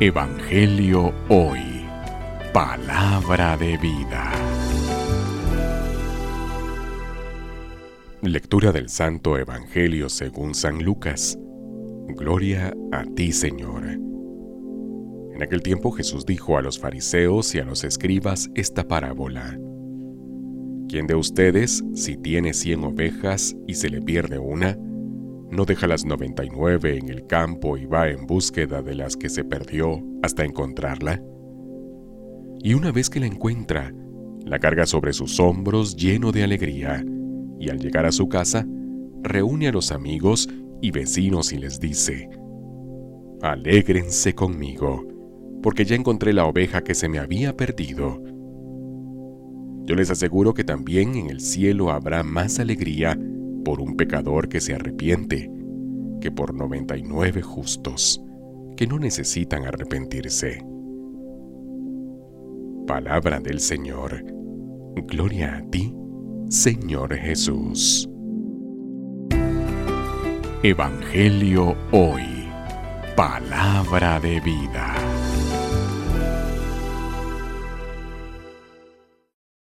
Evangelio Hoy. Palabra de vida. Lectura del Santo Evangelio según San Lucas. Gloria a ti, Señor. En aquel tiempo Jesús dijo a los fariseos y a los escribas esta parábola. ¿Quién de ustedes, si tiene cien ovejas y se le pierde una, no deja las 99 en el campo y va en búsqueda de las que se perdió hasta encontrarla? Y una vez que la encuentra, la carga sobre sus hombros lleno de alegría, y al llegar a su casa, reúne a los amigos y vecinos y les dice, Alégrense conmigo, porque ya encontré la oveja que se me había perdido. Yo les aseguro que también en el cielo habrá más alegría por un pecador que se arrepiente que por 99 justos que no necesitan arrepentirse. Palabra del Señor. Gloria a ti, Señor Jesús. Evangelio hoy. Palabra de vida.